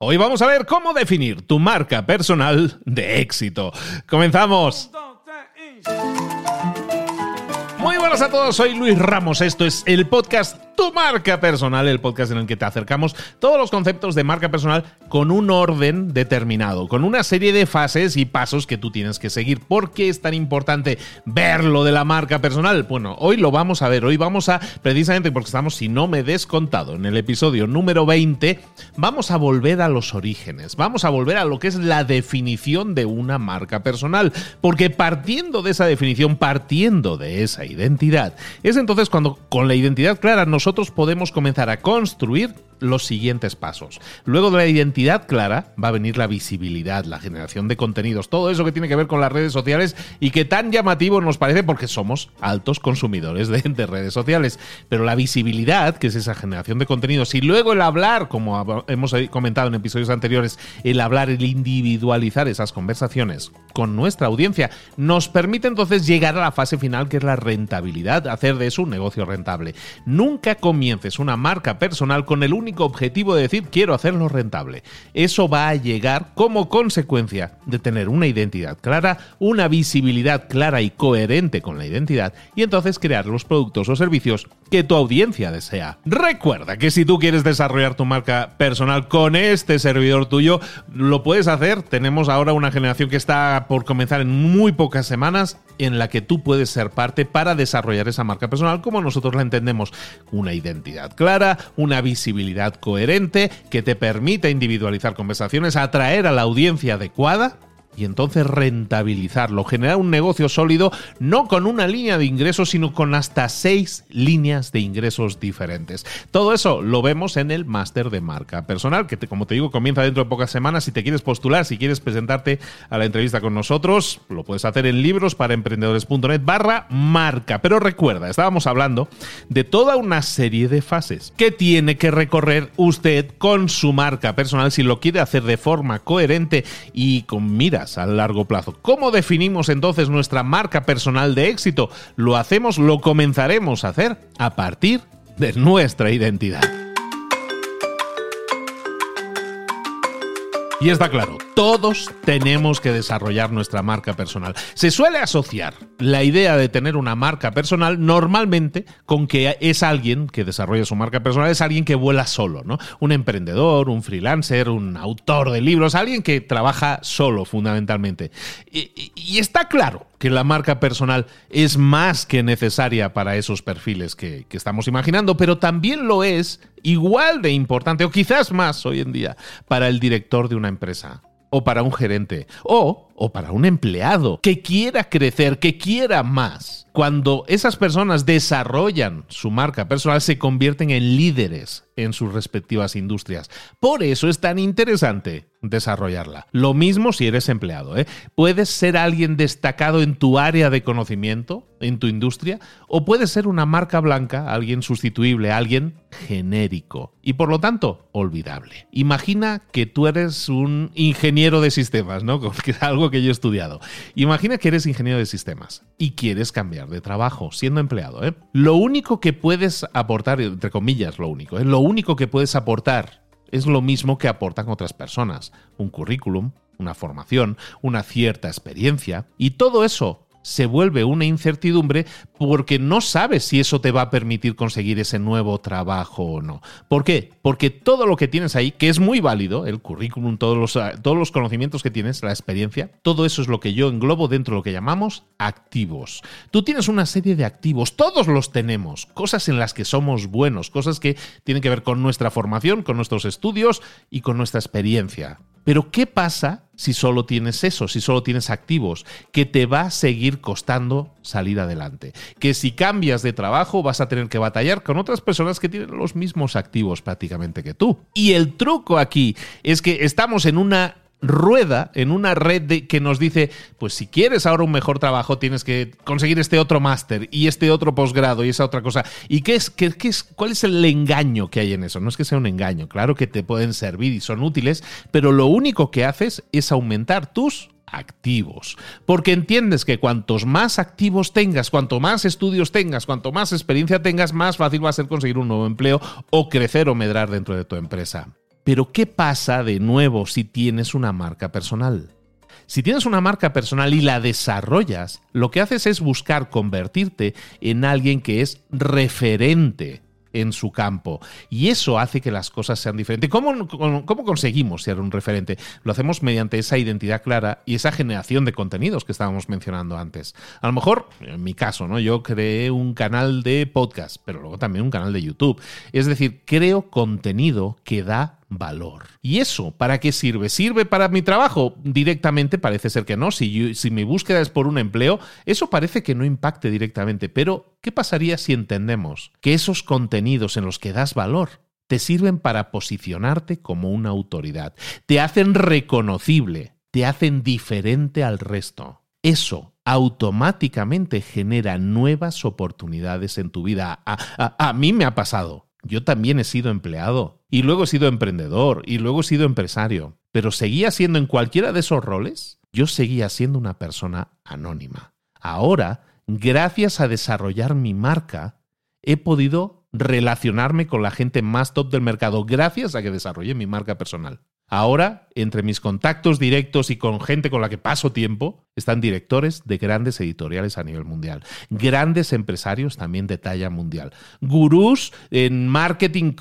Hoy vamos a ver cómo definir tu marca personal de éxito. ¡Comenzamos! Muy buenas a todos, soy Luis Ramos, esto es el podcast Tu Marca Personal, el podcast en el que te acercamos todos los conceptos de marca personal con un orden determinado, con una serie de fases y pasos que tú tienes que seguir. ¿Por qué es tan importante ver lo de la marca personal? Bueno, hoy lo vamos a ver, hoy vamos a, precisamente porque estamos, si no me descontado, en el episodio número 20, vamos a volver a los orígenes, vamos a volver a lo que es la definición de una marca personal, porque partiendo de esa definición, partiendo de esa identidad, es entonces cuando con la identidad clara nosotros podemos comenzar a construir los siguientes pasos. Luego de la identidad clara va a venir la visibilidad, la generación de contenidos, todo eso que tiene que ver con las redes sociales y que tan llamativo nos parece porque somos altos consumidores de, redes sociales. Pero la visibilidad, que es esa generación de contenidos, y luego el hablar, como hemos comentado en episodios anteriores, el hablar, el individualizar esas conversaciones con nuestra audiencia, nos permite entonces llegar a la fase final que es la rentabilidad, hacer de eso un negocio rentable. Nunca comiences una marca personal con el único objetivo de decir quiero hacerlo rentable. Eso va a llegar como consecuencia de tener una identidad clara, una visibilidad clara y coherente con la identidad y entonces crear los productos o servicios que tu audiencia desea. Recuerda que si tú quieres desarrollar tu marca personal con este servidor tuyo, lo puedes hacer. Tenemos ahora una generación que está por comenzar en muy pocas semanas en la que tú puedes ser parte para desarrollar esa marca personal como nosotros la entendemos. Una identidad clara, una visibilidad coherente que te permita individualizar conversaciones, atraer a la audiencia adecuada y entonces rentabilizarlo, generar un negocio sólido no con una línea de ingresos, sino con hasta seis líneas de ingresos diferentes. Todo eso lo vemos en el máster de marca personal, que como te digo comienza dentro de pocas semanas. Si te quieres postular, si quieres presentarte a la entrevista con nosotros, lo puedes hacer en libros para emprendedores.net barra marca. Pero recuerda, estábamos hablando de toda una serie de fases que tiene que recorrer usted con su marca personal si lo quiere hacer de forma coherente y con miras a largo plazo. ¿Cómo definimos entonces nuestra marca personal de éxito? Lo hacemos, lo comenzaremos a hacer a partir de nuestra identidad. Y está claro, todos tenemos que desarrollar nuestra marca personal. Se suele asociar la idea de tener una marca personal normalmente con que es alguien que desarrolla su marca personal, es alguien que vuela solo, ¿no? Un emprendedor, un freelancer, un autor de libros, alguien que trabaja solo fundamentalmente. Y, está claro que la marca personal es más que necesaria para esos perfiles que, que estamos imaginando, pero también lo es igual de importante o quizás más hoy en día para el director de una empresa o para un gerente o, o para un empleado que quiera crecer, que quiera más. Cuando esas personas desarrollan su marca personal, se convierten en líderes en sus respectivas industrias. Por eso es tan interesante desarrollarla. Lo mismo si eres empleado. ¿eh? Puedes ser alguien destacado en tu área de conocimiento, en tu industria, o puedes ser una marca blanca, alguien sustituible, alguien genérico y por lo tanto olvidable. Imagina que tú eres un ingeniero de sistemas, ¿no? Es algo que yo he estudiado. Imagina que eres ingeniero de sistemas y quieres cambiar de trabajo siendo empleado. ¿eh? Lo único que puedes aportar, entre comillas, lo único, ¿eh? lo único que puedes aportar es lo mismo que aportan otras personas. Un currículum, una formación, una cierta experiencia. Y todo eso se vuelve una incertidumbre porque no sabes si eso te va a permitir conseguir ese nuevo trabajo o no. ¿Por qué? Porque todo lo que tienes ahí, que es muy válido, el currículum, todos los, todos los conocimientos que tienes, la experiencia, todo eso es lo que yo englobo dentro de lo que llamamos activos. Tú tienes una serie de activos, todos los tenemos, cosas en las que somos buenos, cosas que tienen que ver con nuestra formación, con nuestros estudios y con nuestra experiencia. Pero ¿qué pasa si solo tienes eso, si solo tienes activos? Que te va a seguir costando salir adelante. Que si cambias de trabajo vas a tener que batallar con otras personas que tienen los mismos activos prácticamente que tú. Y el truco aquí es que estamos en una rueda en una red de, que nos dice, pues si quieres ahora un mejor trabajo, tienes que conseguir este otro máster y este otro posgrado y esa otra cosa. ¿Y qué es, qué, es, cuál es el engaño que hay en eso? No es que sea un engaño, claro que te pueden servir y son útiles, pero lo único que haces es aumentar tus activos. Porque entiendes que cuantos más activos tengas, cuanto más estudios tengas, cuanto más experiencia tengas, más fácil va a ser conseguir un nuevo empleo o crecer o medrar dentro de tu empresa. Pero ¿qué pasa de nuevo si tienes una marca personal? Si tienes una marca personal y la desarrollas, lo que haces es buscar convertirte en alguien que es referente en su campo. Y eso hace que las cosas sean diferentes. ¿Cómo, conseguimos ser un referente? Lo hacemos mediante esa identidad clara y esa generación de contenidos que estábamos mencionando antes. A lo mejor, en mi caso, ¿no? Yo creé un canal de podcast, pero luego también un canal de YouTube. Es decir, creo contenido que da valor. ¿Y eso para qué sirve? ¿Sirve para mi trabajo? Directamente parece ser que no. Si, si mi búsqueda es por un empleo, eso parece que no impacte directamente. Pero, ¿qué pasaría si entendemos que esos contenidos en los que das valor te sirven para posicionarte como una autoridad? Te hacen reconocible, te hacen diferente al resto. Eso automáticamente genera nuevas oportunidades en tu vida. a mí me ha pasado. Yo también he sido empleado y luego he sido emprendedor y luego he sido empresario, pero seguía siendo en cualquiera de esos roles, yo seguía siendo una persona anónima. Ahora, gracias a desarrollar mi marca, he podido relacionarme con la gente más top del mercado gracias a que desarrollé mi marca personal. Ahora, entre mis contactos directos y con gente con la que paso tiempo, están directores de grandes editoriales a nivel mundial, grandes empresarios también de talla mundial, gurús en marketing,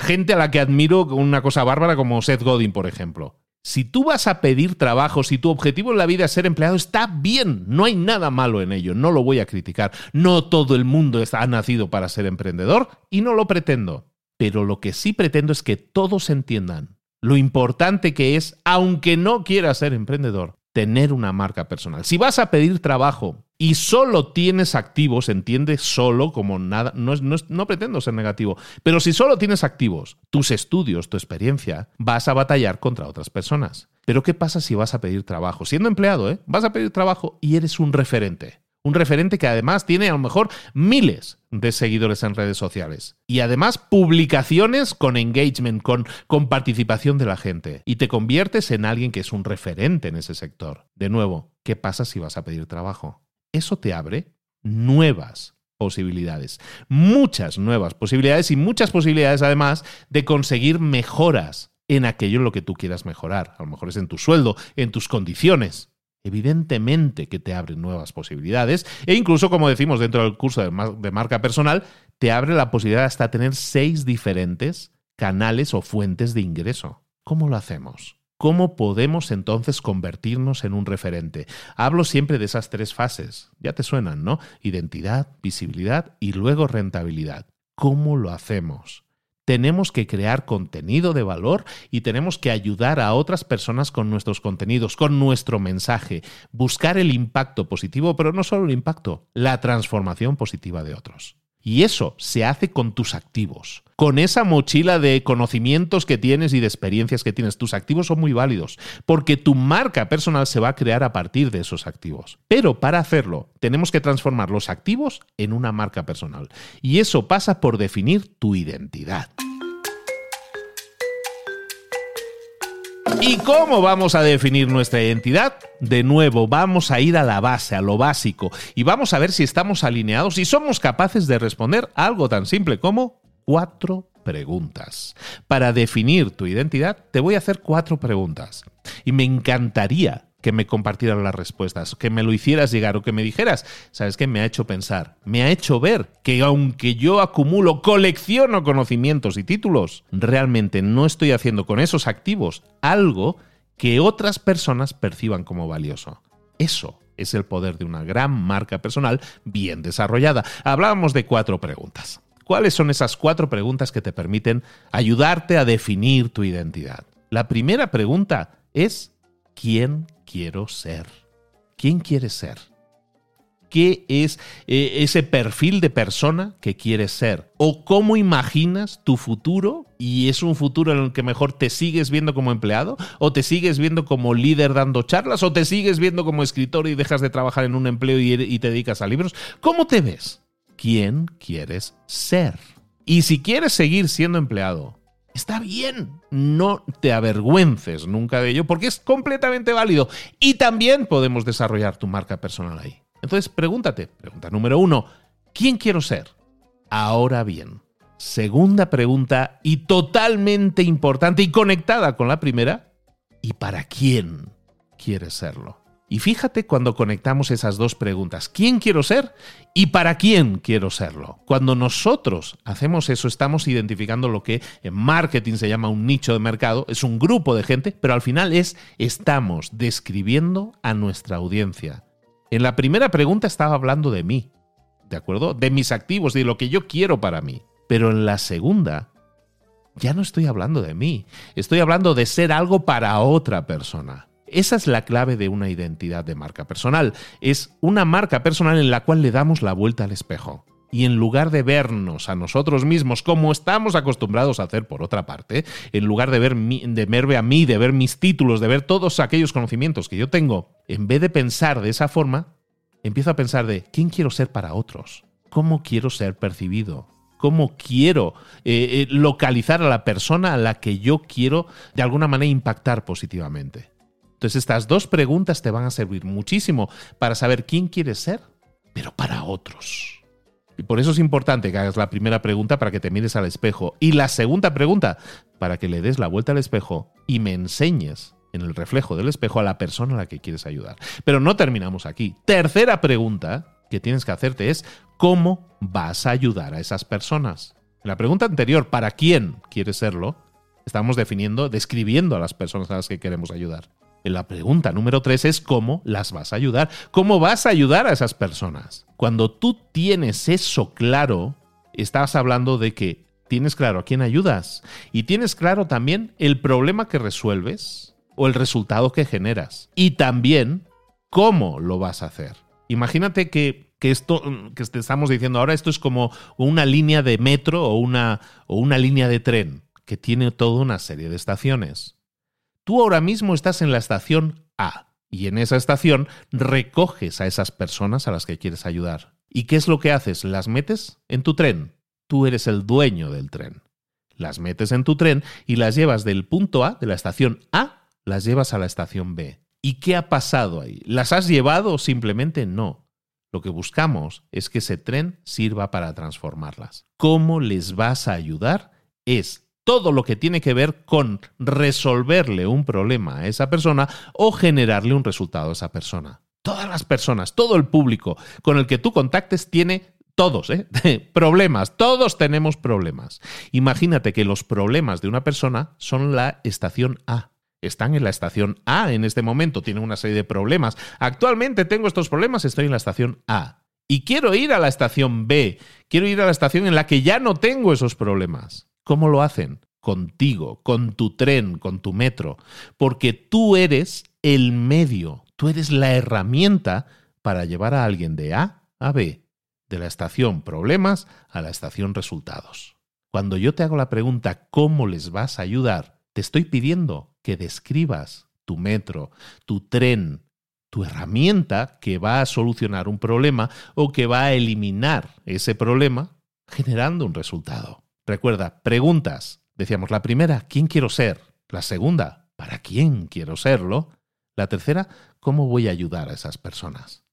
gente a la que admiro una cosa bárbara como Seth Godin, por ejemplo. Si tú vas a pedir trabajo, si tu objetivo en la vida es ser empleado, está bien, no hay nada malo en ello, no lo voy a criticar. No todo el mundo ha nacido para ser emprendedor y no lo pretendo. Pero lo que sí pretendo es que todos entiendan lo importante que es, aunque no quieras ser emprendedor, tener una marca personal. Si vas a pedir trabajo y solo tienes activos, entiende solo como nada, no, no, pretendo ser negativo, pero si solo tienes activos, tus estudios, tu experiencia, vas a batallar contra otras personas. Pero ¿qué pasa si vas a pedir trabajo? Siendo empleado, ¿eh? Vas a pedir trabajo y eres un referente. Un referente que además tiene a lo mejor miles de seguidores en redes sociales. Y además publicaciones con engagement, con, con participación de la gente. Y te conviertes en alguien que es un referente en ese sector. De nuevo, ¿qué pasa si vas a pedir trabajo? Eso te abre nuevas posibilidades. Muchas nuevas posibilidades y muchas posibilidades además de conseguir mejoras en aquello en lo que tú quieras mejorar. A lo mejor es en tu sueldo, en tus condiciones, evidentemente que te abre nuevas posibilidades e incluso, como decimos dentro del curso de, marca personal, te abre la posibilidad hasta tener seis diferentes canales o fuentes de ingreso. ¿Cómo lo hacemos? ¿Cómo podemos entonces convertirnos en un referente? Hablo siempre de esas tres fases. Ya te suenan, ¿no? Identidad, visibilidad y luego rentabilidad. ¿Cómo lo hacemos? Tenemos que crear contenido de valor y tenemos que ayudar a otras personas con nuestros contenidos, con nuestro mensaje, buscar el impacto positivo, pero no solo el impacto, la transformación positiva de otros. Y eso se hace con tus activos, con esa mochila de conocimientos que tienes y de experiencias que tienes. Tus activos son muy válidos, porque tu marca personal se va a crear a partir de esos activos. Pero para hacerlo, tenemos que transformar los activos en una marca personal. Y eso pasa por definir tu identidad. ¿Y cómo vamos a definir nuestra identidad? De nuevo, vamos a ir a la base, a lo básico, y vamos a ver si estamos alineados y somos capaces de responder algo tan simple como cuatro preguntas. Para definir tu identidad, te voy a hacer cuatro preguntas. Y me encantaría que me compartieras las respuestas, que me lo hicieras llegar o que me dijeras, ¿sabes qué? Me ha hecho pensar, me ha hecho ver que aunque yo acumulo, colecciono conocimientos y títulos, realmente no estoy haciendo con esos activos algo que otras personas perciban como valioso. Eso es el poder de una gran marca personal bien desarrollada. Hablábamos de cuatro preguntas. ¿Cuáles son esas cuatro preguntas que te permiten ayudarte a definir tu identidad? La primera pregunta es ¿quién quiero ser? ¿Quién quieres ser? ¿Qué es eh, ese perfil de persona que quieres ser? ¿O cómo imaginas tu futuro? ¿Y es un futuro en el que mejor te sigues viendo como empleado? ¿O te sigues viendo como líder dando charlas? ¿O te sigues viendo como escritor y dejas de trabajar en un empleo y, y te dedicas a libros? ¿Cómo te ves? ¿Quién quieres ser? Y si quieres seguir siendo empleado, Está bien, no te avergüences nunca de ello porque es completamente válido y también podemos desarrollar tu marca personal ahí. Entonces pregúntate, pregunta número uno, ¿quién quiero ser? Ahora bien, Segunda pregunta y totalmente importante y conectada con la primera. ¿Y para quién quieres serlo? Y fíjate cuando conectamos esas dos preguntas, ¿quién quiero ser y para quién quiero serlo? Cuando nosotros hacemos eso, estamos identificando lo que en marketing se llama un nicho de mercado, es un grupo de gente, pero al final es estamos describiendo a nuestra audiencia. En la primera pregunta estaba hablando de mí, ¿de acuerdo? De mis activos, de lo que yo quiero para mí. Pero en la segunda, ya no estoy hablando de mí, estoy hablando de ser algo para otra persona. Esa es la clave de una identidad de marca personal. Es una marca personal en la cual le damos la vuelta al espejo. Y en lugar de vernos a nosotros mismos como estamos acostumbrados a hacer por otra parte, en lugar de, ver de verme a mí, de ver mis títulos, de ver todos aquellos conocimientos que yo tengo, en vez de pensar de esa forma, empiezo a pensar de quién quiero ser para otros, cómo quiero ser percibido, cómo quiero eh, eh, localizar a la persona a la que yo quiero de alguna manera impactar positivamente. Entonces estas dos preguntas te van a servir muchísimo para saber quién quieres ser, pero para otros. Y por eso es importante que hagas la primera pregunta para que te mires al espejo y la segunda pregunta para que le des la vuelta al espejo y me enseñes en el reflejo del espejo a la persona a la que quieres ayudar. Pero no terminamos aquí. Tercera pregunta que tienes que hacerte es ¿cómo vas a ayudar a esas personas? En la pregunta anterior, ¿para quién quieres serlo? Estamos definiendo, describiendo a las personas a las que queremos ayudar. La pregunta número tres es cómo las vas a ayudar. ¿Cómo vas a ayudar a esas personas? Cuando tú tienes eso claro, estás hablando de que tienes claro a quién ayudas y tienes claro también el problema que resuelves o el resultado que generas y también cómo lo vas a hacer. Imagínate que, esto que te estamos diciendo ahora, esto es como una línea de metro o una, o una línea de tren que tiene toda una serie de estaciones. Tú ahora mismo estás en la estación A y en esa estación recoges a esas personas a las que quieres ayudar. ¿Y qué es lo que haces? Las metes en tu tren. Tú eres el dueño del tren. Las metes en tu tren y las llevas del punto A, de la estación A, las llevas a la estación B. ¿Y qué ha pasado ahí? ¿Las has llevado o simplemente no? Lo que buscamos es que ese tren sirva para transformarlas. ¿Cómo les vas a ayudar? Es todo lo que tiene que ver con resolverle un problema a esa persona o generarle un resultado a esa persona. Todas las personas, todo el público con el que tú contactes tiene todos, ¿eh? problemas, todos tenemos problemas. Imagínate que los problemas de una persona son la estación A. Están en la estación A en este momento, tienen una serie de problemas. Actualmente tengo estos problemas, estoy en la estación A. Y quiero ir a la estación B, quiero ir a la estación en la que ya no tengo esos problemas. ¿Cómo lo hacen? Contigo, con tu tren, con tu metro, porque tú eres el medio, tú eres la herramienta para llevar a alguien de A a B, de la estación problemas a la estación resultados. Cuando yo te hago la pregunta ¿cómo les vas a ayudar? Te estoy pidiendo que describas tu metro, tu tren, tu herramienta que va a solucionar un problema o que va a eliminar ese problema generando un resultado. Recuerda, preguntas. Decíamos, la primera, ¿quién quiero ser? La segunda, ¿para quién quiero serlo? La tercera, ¿cómo voy a ayudar a esas personas?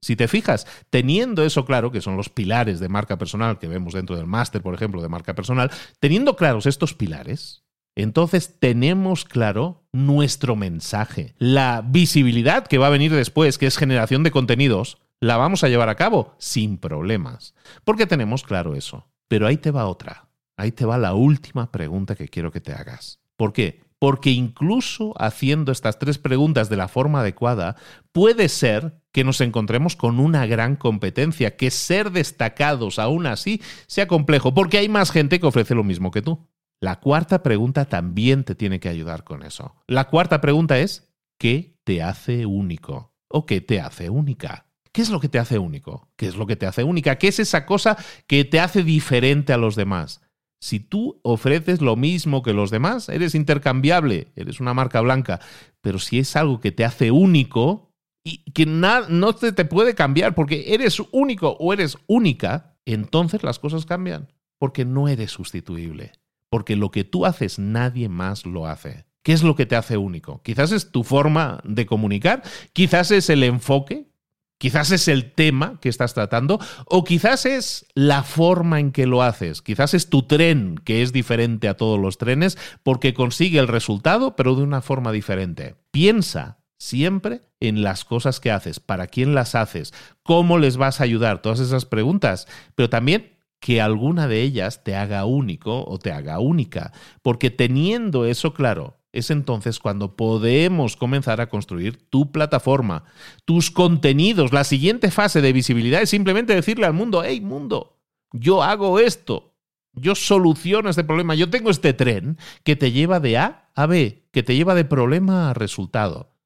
Si te fijas, teniendo eso claro, que son los pilares de marca personal que vemos dentro del máster, por ejemplo, de marca personal, teniendo claros estos pilares, entonces tenemos claro nuestro mensaje. La visibilidad que va a venir después, que es generación de contenidos, la vamos a llevar a cabo sin problemas, porque tenemos claro eso. Pero ahí te va otra. Ahí te va la última pregunta que quiero que te hagas. ¿Por qué? Porque incluso haciendo estas tres preguntas de la forma adecuada, puede ser que nos encontremos con una gran competencia, que ser destacados aún así sea complejo, porque hay más gente que ofrece lo mismo que tú. La cuarta pregunta también te tiene que ayudar con eso. La cuarta pregunta es, ¿qué te hace único? ¿O qué te hace única? ¿Qué es lo que te hace único? ¿Qué es lo que te hace única? ¿Qué es esa cosa que te hace diferente a los demás? Si tú ofreces lo mismo que los demás, eres intercambiable, eres una marca blanca. Pero si es algo que te hace único y que no te, puede cambiar porque eres único o eres única, entonces las cosas cambian. Porque no eres sustituible. Porque lo que tú haces nadie más lo hace. ¿Qué es lo que te hace único? Quizás es tu forma de comunicar, quizás es el enfoque Quizás es el tema que estás tratando o quizás es la forma en que lo haces. Quizás es tu tren que es diferente a todos los trenes porque consigue el resultado pero de una forma diferente. Piensa siempre en las cosas que haces, para quién las haces, cómo les vas a ayudar, todas esas preguntas, pero también que alguna de ellas te haga único o te haga única, porque teniendo eso claro, es entonces cuando podemos comenzar a construir tu plataforma, tus contenidos. La siguiente fase de visibilidad es simplemente decirle al mundo, hey mundo, yo hago esto, yo soluciono este problema, yo tengo este tren que te lleva de A a B, que te lleva de problema a resultado.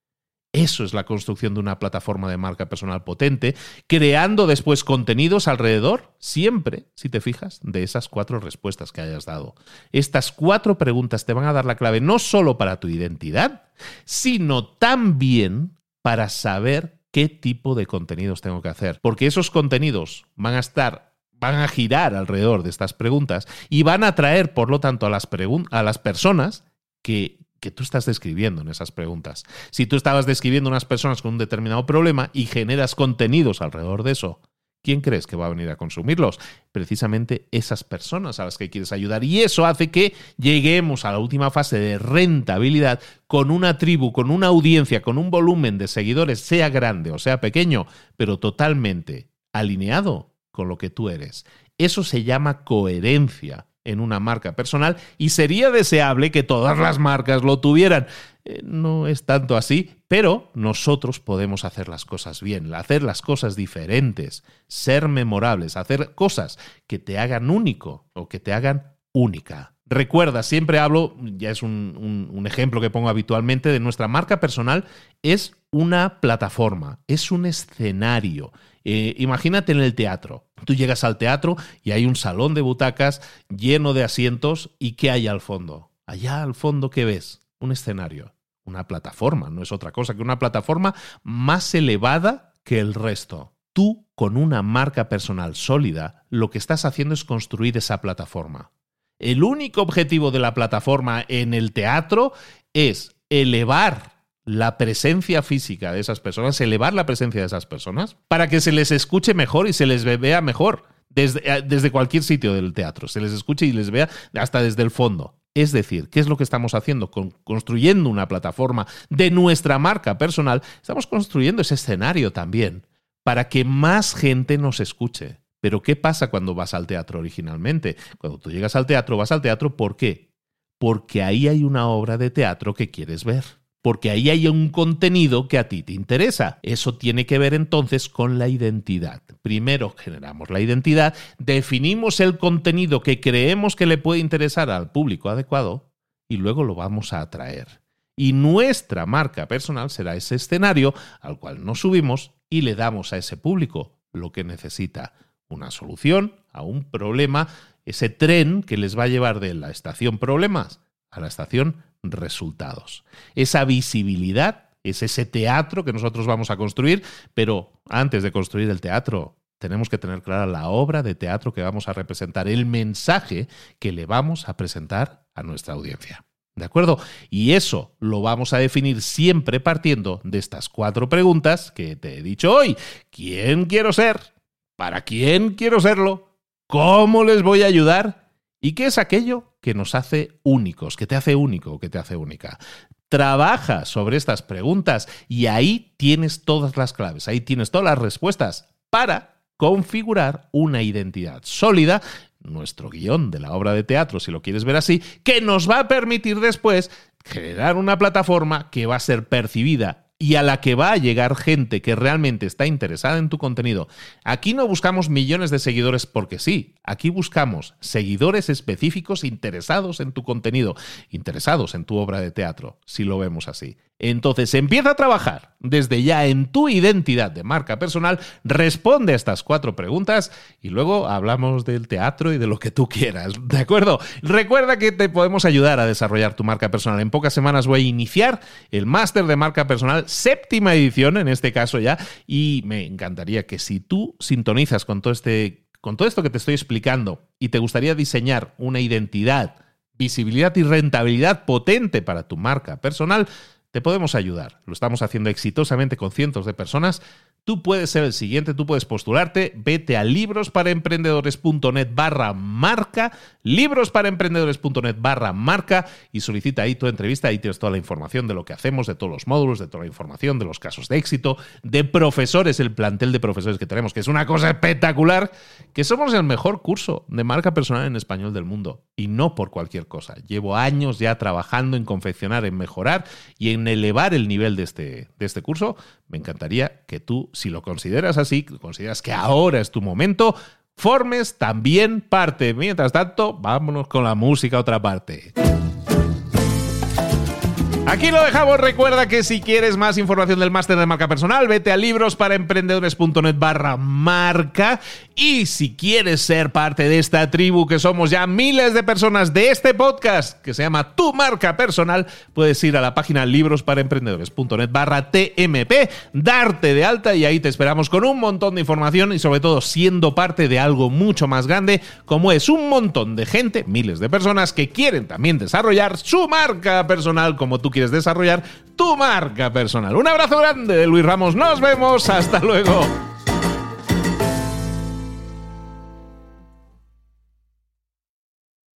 Eso es la construcción de una plataforma de marca personal potente, creando después contenidos alrededor, siempre, si te fijas, de esas cuatro respuestas que hayas dado. Estas cuatro preguntas te van a dar la clave no solo para tu identidad, sino también para saber qué tipo de contenidos tengo que hacer. Porque esos contenidos van a estar van a girar alrededor de estas preguntas y van a atraer, por lo tanto, a las, a las personas que que tú estás describiendo en esas preguntas. Si tú estabas describiendo unas personas con un determinado problema y generas contenidos alrededor de eso, ¿quién crees que va a venir a consumirlos? Precisamente esas personas a las que quieres ayudar. Y eso hace que lleguemos a la última fase de rentabilidad con una tribu, con una audiencia, con un volumen de seguidores, sea grande o sea pequeño, pero totalmente alineado con lo que tú eres. Eso se llama coherencia en una marca personal y sería deseable que todas las marcas lo tuvieran. Eh, no es tanto así, pero nosotros podemos hacer las cosas bien, hacer las cosas diferentes, ser memorables, hacer cosas que te hagan único o que te hagan única. Recuerda, siempre hablo, ya es un, ejemplo que pongo habitualmente, de nuestra marca personal, es una plataforma, es un escenario. Eh, imagínate en el teatro. Tú llegas al teatro y hay un salón de butacas lleno de asientos y ¿qué hay al fondo? Allá al fondo, ¿qué ves? Un escenario, una plataforma, no es otra cosa que una plataforma más elevada que el resto. Tú, con una marca personal sólida, lo que estás haciendo es construir esa plataforma. El único objetivo de la plataforma en el teatro es elevar la presencia física de esas personas, elevar la presencia de esas personas, para que se les escuche mejor y se les vea mejor desde, eh, desde cualquier sitio del teatro, se les escuche y les vea hasta desde el fondo. Es decir, ¿qué es lo que estamos haciendo? Con, construyendo una plataforma de nuestra marca personal, estamos construyendo ese escenario también para que más gente nos escuche. Pero ¿qué pasa cuando vas al teatro originalmente? Cuando tú llegas al teatro, vas al teatro ¿por qué? Porque ahí hay una obra de teatro que quieres ver. Porque ahí hay un contenido que a ti te interesa. Eso tiene que ver entonces con la identidad. Primero generamos la identidad, definimos el contenido que creemos que le puede interesar al público adecuado y luego lo vamos a atraer. Y nuestra marca personal será ese escenario al cual nos subimos y le damos a ese público lo que necesita una solución a un problema, ese tren que les va a llevar de la estación problemas a la estación resultados. Esa visibilidad es ese teatro que nosotros vamos a construir, pero antes de construir el teatro tenemos que tener clara la obra de teatro que vamos a representar, el mensaje que le vamos a presentar a nuestra audiencia. ¿De acuerdo? Y eso lo vamos a definir siempre partiendo de estas cuatro preguntas que te he dicho hoy. ¿Quién quiero ser? ¿Para quién quiero serlo? ¿Cómo les voy a ayudar? ¿Y qué es aquello que nos hace únicos, que te hace único, que te hace única? Trabaja sobre estas preguntas y ahí tienes todas las claves, ahí tienes todas las respuestas para configurar una identidad sólida, nuestro guion de la obra de teatro, si lo quieres ver así, que nos va a permitir después generar una plataforma que va a ser percibida y a la que va a llegar gente que realmente está interesada en tu contenido. Aquí no buscamos millones de seguidores porque sí, aquí buscamos seguidores específicos interesados en tu contenido, interesados en tu obra de teatro, si lo vemos así. Entonces empieza a trabajar desde ya en tu identidad de marca personal, responde a estas cuatro preguntas y luego hablamos del teatro y de lo que tú quieras, ¿de acuerdo? Recuerda que te podemos ayudar a desarrollar tu marca personal. En pocas semanas voy a iniciar el máster de marca personal, séptima edición en este caso ya, y me encantaría que si tú sintonizas con todo este con todo esto que te estoy explicando y te gustaría diseñar una identidad, visibilidad y rentabilidad potente para tu marca personal, te podemos ayudar. Lo estamos haciendo exitosamente con cientos de personas. Tú puedes ser el siguiente, tú puedes postularte, vete a librosparaemprendedores.net barra marca, librosparaemprendedores.net barra marca y solicita ahí tu entrevista, ahí tienes toda la información de lo que hacemos, de todos los módulos, de toda la información, de los casos de éxito, de profesores, el plantel de profesores que tenemos, que es una cosa espectacular, que somos el mejor curso de marca personal en español del mundo y no por cualquier cosa. Llevo años ya trabajando en confeccionar, en mejorar y en elevar el nivel de este, de este curso. Me encantaría que tú, si lo consideras así, consideras que ahora es tu momento, formes también parte. Mientras tanto, vámonos con la música a otra parte. Aquí lo dejamos. Recuerda que si quieres más información del máster de marca personal, vete a librosparaemprendedores.net barra marca. Y si quieres ser parte de esta tribu, que somos ya miles de personas de este podcast, que se llama Tu Marca Personal, puedes ir a la página librosparaemprendedores.net barra TMP, darte de alta y ahí te esperamos con un montón de información y sobre todo siendo parte de algo mucho más grande, como es un montón de gente, miles de personas que quieren también desarrollar su marca personal como tú quieres desarrollar tu marca personal. Un abrazo grande de Luis Ramos. Nos vemos. Hasta luego.